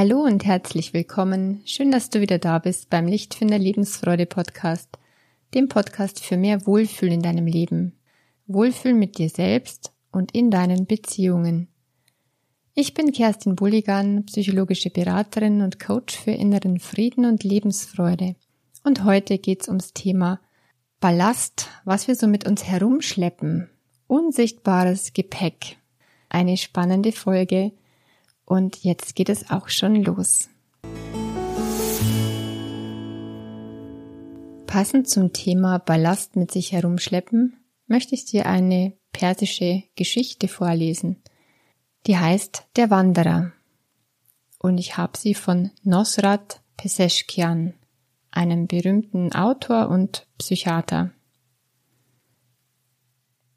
Hallo und herzlich willkommen. Schön, dass du wieder da bist beim Lichtfinder Lebensfreude Podcast, dem Podcast für mehr Wohlfühl in deinem Leben. Wohlfühl mit dir selbst und in deinen Beziehungen. Ich bin Kerstin Bulligan, psychologische Beraterin und Coach für inneren Frieden und Lebensfreude. Und heute geht's ums Thema Ballast, was wir so mit uns herumschleppen. Unsichtbares Gepäck. Eine spannende Folge. Und jetzt geht es auch schon los. Passend zum Thema Ballast mit sich herumschleppen, möchte ich dir eine persische Geschichte vorlesen. Die heißt Der Wanderer. Und ich habe sie von Nosrat Peseschkian einem berühmten Autor und Psychiater.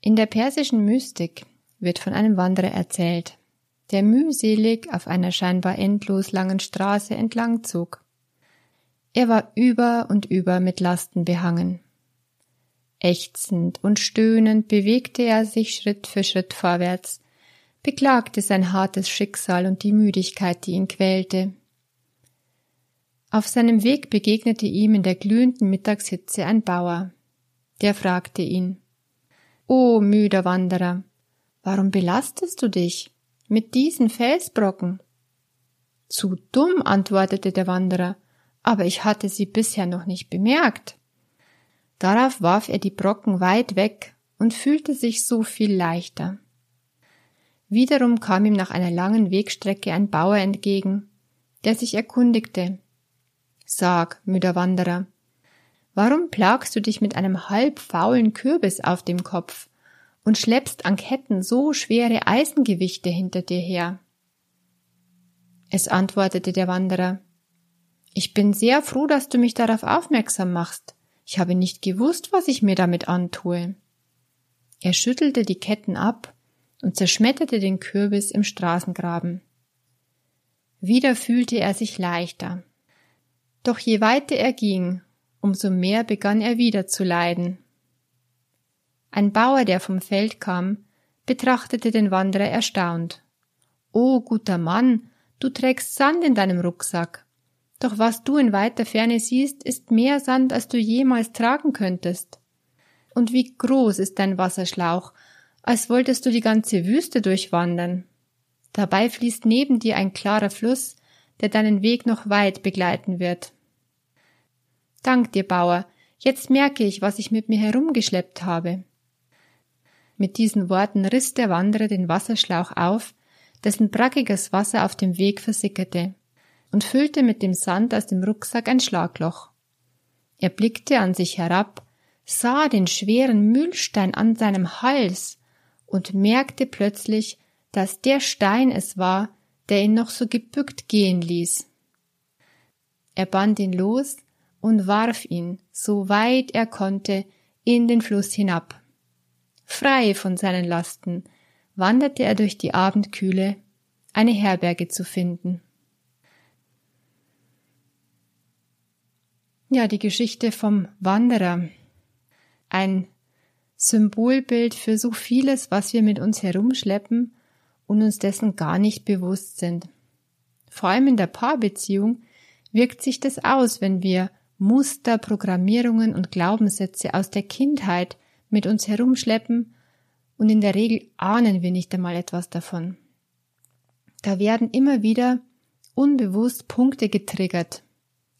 In der persischen Mystik wird von einem Wanderer erzählt, der mühselig auf einer scheinbar endlos langen Straße entlang zog. Er war über und über mit Lasten behangen. Ächzend und stöhnend bewegte er sich Schritt für Schritt vorwärts, beklagte sein hartes Schicksal und die Müdigkeit, die ihn quälte. Auf seinem Weg begegnete ihm in der glühenden Mittagshitze ein Bauer. Der fragte ihn O müder Wanderer, warum belastest du dich mit diesen Felsbrocken? Zu dumm, antwortete der Wanderer, aber ich hatte sie bisher noch nicht bemerkt. Darauf warf er die Brocken weit weg und fühlte sich so viel leichter. Wiederum kam ihm nach einer langen Wegstrecke ein Bauer entgegen, der sich erkundigte, Sag, müder Wanderer, warum plagst du dich mit einem halb faulen Kürbis auf dem Kopf und schleppst an Ketten so schwere Eisengewichte hinter dir her? Es antwortete der Wanderer, ich bin sehr froh, dass du mich darauf aufmerksam machst. Ich habe nicht gewusst, was ich mir damit antue. Er schüttelte die Ketten ab und zerschmetterte den Kürbis im Straßengraben. Wieder fühlte er sich leichter. Doch je weiter er ging, umso mehr begann er wieder zu leiden. Ein Bauer, der vom Feld kam, betrachtete den Wanderer erstaunt. O guter Mann, du trägst Sand in deinem Rucksack. Doch was du in weiter Ferne siehst, ist mehr Sand, als du jemals tragen könntest. Und wie groß ist dein Wasserschlauch, als wolltest du die ganze Wüste durchwandern. Dabei fließt neben dir ein klarer Fluss, der deinen Weg noch weit begleiten wird. Dank dir, Bauer, jetzt merke ich, was ich mit mir herumgeschleppt habe. Mit diesen Worten riss der Wanderer den Wasserschlauch auf, dessen brackiges Wasser auf dem Weg versickerte, und füllte mit dem Sand aus dem Rucksack ein Schlagloch. Er blickte an sich herab, sah den schweren Mühlstein an seinem Hals und merkte plötzlich, dass der Stein es war, der ihn noch so gebückt gehen ließ. Er band ihn los und warf ihn, so weit er konnte, in den Fluss hinab. Frei von seinen Lasten wanderte er durch die Abendkühle, eine Herberge zu finden. Ja, die Geschichte vom Wanderer. Ein Symbolbild für so vieles, was wir mit uns herumschleppen und uns dessen gar nicht bewusst sind. Vor allem in der Paarbeziehung wirkt sich das aus, wenn wir Muster, Programmierungen und Glaubenssätze aus der Kindheit mit uns herumschleppen und in der Regel ahnen wir nicht einmal etwas davon. Da werden immer wieder unbewusst Punkte getriggert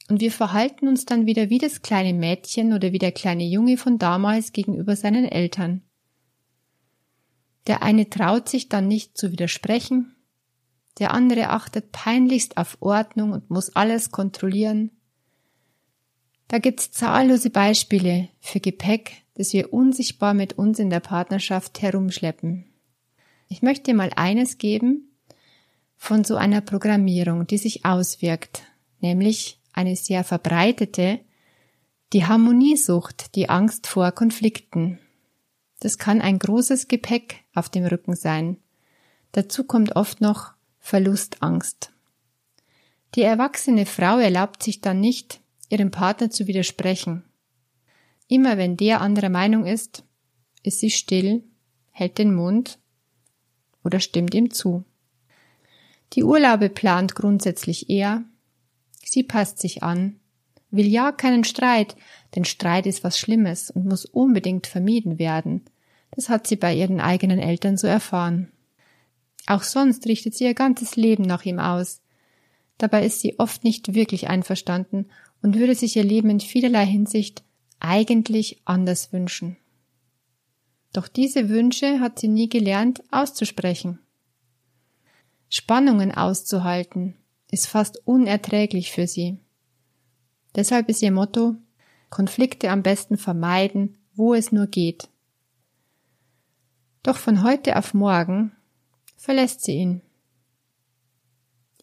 und wir verhalten uns dann wieder wie das kleine Mädchen oder wie der kleine Junge von damals gegenüber seinen Eltern. Der eine traut sich dann nicht zu widersprechen, der andere achtet peinlichst auf Ordnung und muss alles kontrollieren. Da gibt's zahllose Beispiele für Gepäck, das wir unsichtbar mit uns in der Partnerschaft herumschleppen. Ich möchte dir mal eines geben von so einer Programmierung, die sich auswirkt, nämlich eine sehr verbreitete, die Harmoniesucht, die Angst vor Konflikten. Das kann ein großes Gepäck auf dem Rücken sein. Dazu kommt oft noch Verlustangst. Die erwachsene Frau erlaubt sich dann nicht, ihrem Partner zu widersprechen. Immer wenn der anderer Meinung ist, ist sie still, hält den Mund oder stimmt ihm zu. Die Urlaube plant grundsätzlich er. Sie passt sich an, will ja keinen Streit, denn Streit ist was Schlimmes und muss unbedingt vermieden werden. Das hat sie bei ihren eigenen Eltern so erfahren. Auch sonst richtet sie ihr ganzes Leben nach ihm aus. Dabei ist sie oft nicht wirklich einverstanden und würde sich ihr Leben in vielerlei Hinsicht eigentlich anders wünschen. Doch diese Wünsche hat sie nie gelernt auszusprechen. Spannungen auszuhalten ist fast unerträglich für sie. Deshalb ist ihr Motto Konflikte am besten vermeiden, wo es nur geht. Doch von heute auf morgen verlässt sie ihn.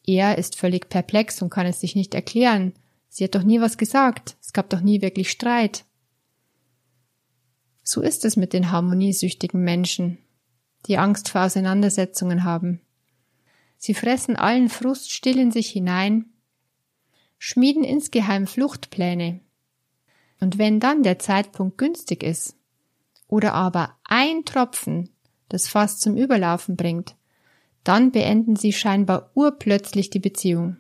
Er ist völlig perplex und kann es sich nicht erklären. Sie hat doch nie was gesagt. Es gab doch nie wirklich Streit. So ist es mit den harmoniesüchtigen Menschen, die Angst vor Auseinandersetzungen haben. Sie fressen allen Frust still in sich hinein, schmieden insgeheim Fluchtpläne. Und wenn dann der Zeitpunkt günstig ist, oder aber ein Tropfen das Fass zum Überlaufen bringt, dann beenden sie scheinbar urplötzlich die Beziehung.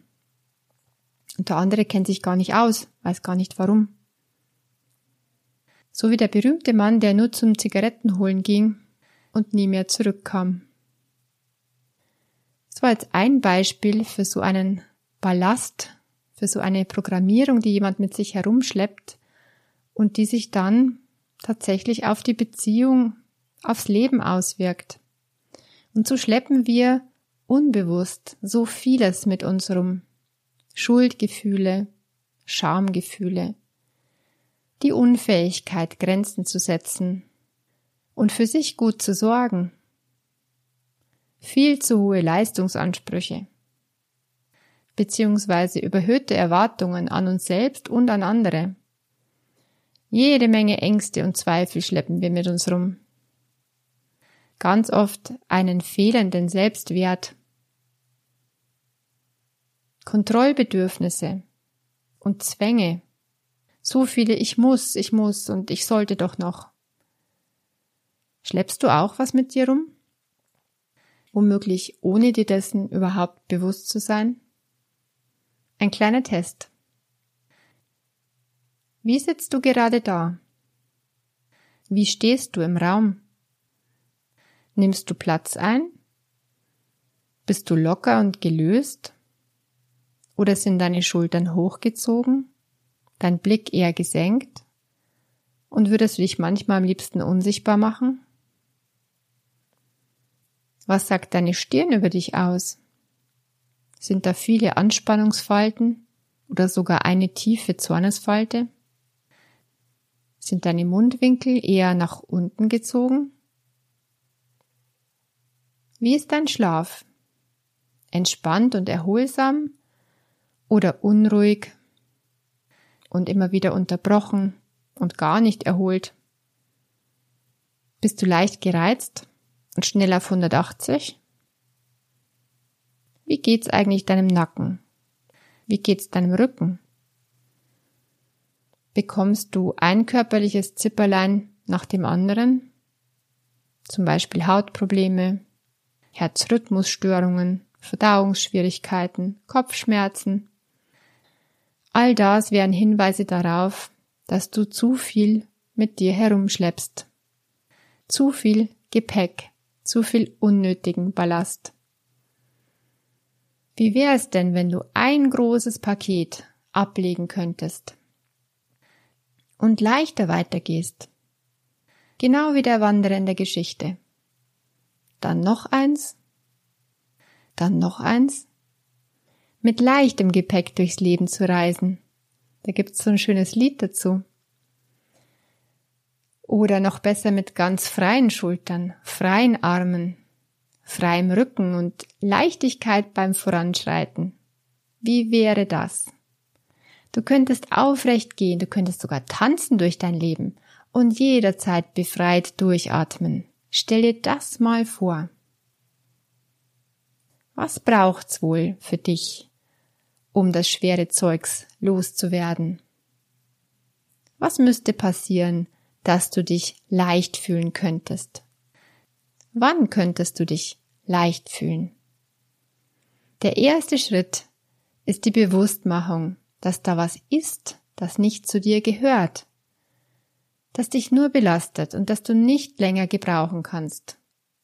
Und der andere kennt sich gar nicht aus, weiß gar nicht warum. So wie der berühmte Mann, der nur zum Zigarettenholen ging und nie mehr zurückkam. Das war jetzt ein Beispiel für so einen Ballast, für so eine Programmierung, die jemand mit sich herumschleppt und die sich dann tatsächlich auf die Beziehung, aufs Leben auswirkt. Und so schleppen wir unbewusst so vieles mit uns rum. Schuldgefühle, Schamgefühle, die Unfähigkeit, Grenzen zu setzen und für sich gut zu sorgen, viel zu hohe Leistungsansprüche, beziehungsweise überhöhte Erwartungen an uns selbst und an andere. Jede Menge Ängste und Zweifel schleppen wir mit uns rum. Ganz oft einen fehlenden Selbstwert, Kontrollbedürfnisse und Zwänge, so viele ich muss, ich muss und ich sollte doch noch. Schleppst du auch was mit dir rum? Womöglich ohne dir dessen überhaupt bewusst zu sein? Ein kleiner Test. Wie sitzt du gerade da? Wie stehst du im Raum? Nimmst du Platz ein? Bist du locker und gelöst? Oder sind deine Schultern hochgezogen? Dein Blick eher gesenkt? Und würdest du dich manchmal am liebsten unsichtbar machen? Was sagt deine Stirn über dich aus? Sind da viele Anspannungsfalten oder sogar eine tiefe Zornesfalte? Sind deine Mundwinkel eher nach unten gezogen? Wie ist dein Schlaf? Entspannt und erholsam oder unruhig und immer wieder unterbrochen und gar nicht erholt? Bist du leicht gereizt und schnell auf 180? Wie geht's eigentlich deinem Nacken? Wie geht's deinem Rücken? Bekommst du ein körperliches Zipperlein nach dem anderen? Zum Beispiel Hautprobleme, Herzrhythmusstörungen, Verdauungsschwierigkeiten, Kopfschmerzen, All das wären Hinweise darauf, dass du zu viel mit dir herumschleppst. Zu viel Gepäck, zu viel unnötigen Ballast. Wie wäre es denn, wenn du ein großes Paket ablegen könntest und leichter weitergehst? Genau wie der Wanderer in der Geschichte. Dann noch eins, dann noch eins mit leichtem Gepäck durchs Leben zu reisen. Da gibt's so ein schönes Lied dazu. Oder noch besser mit ganz freien Schultern, freien Armen, freiem Rücken und Leichtigkeit beim Voranschreiten. Wie wäre das? Du könntest aufrecht gehen, du könntest sogar tanzen durch dein Leben und jederzeit befreit durchatmen. Stell dir das mal vor. Was braucht's wohl für dich, um das schwere Zeugs loszuwerden? Was müsste passieren, dass du dich leicht fühlen könntest? Wann könntest du dich leicht fühlen? Der erste Schritt ist die Bewusstmachung, dass da was ist, das nicht zu dir gehört, das dich nur belastet und das du nicht länger gebrauchen kannst.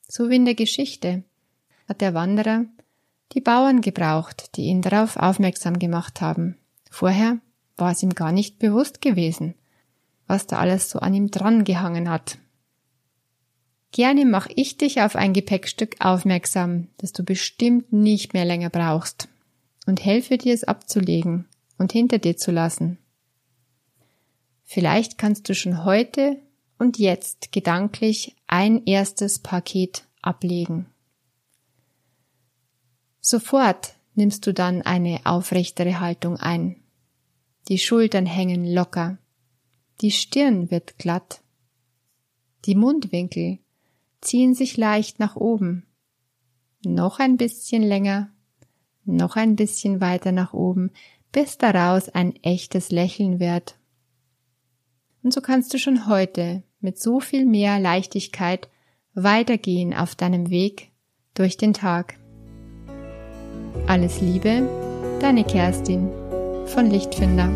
So wie in der Geschichte hat der Wanderer die Bauern gebraucht, die ihn darauf aufmerksam gemacht haben. Vorher war es ihm gar nicht bewusst gewesen, was da alles so an ihm dran gehangen hat. Gerne mache ich dich auf ein Gepäckstück aufmerksam, das du bestimmt nicht mehr länger brauchst, und helfe dir es abzulegen und hinter dir zu lassen. Vielleicht kannst du schon heute und jetzt gedanklich ein erstes Paket ablegen. Sofort nimmst du dann eine aufrechtere Haltung ein. Die Schultern hängen locker, die Stirn wird glatt, die Mundwinkel ziehen sich leicht nach oben, noch ein bisschen länger, noch ein bisschen weiter nach oben, bis daraus ein echtes Lächeln wird. Und so kannst du schon heute mit so viel mehr Leichtigkeit weitergehen auf deinem Weg durch den Tag. Alles Liebe, deine Kerstin von Lichtfinder.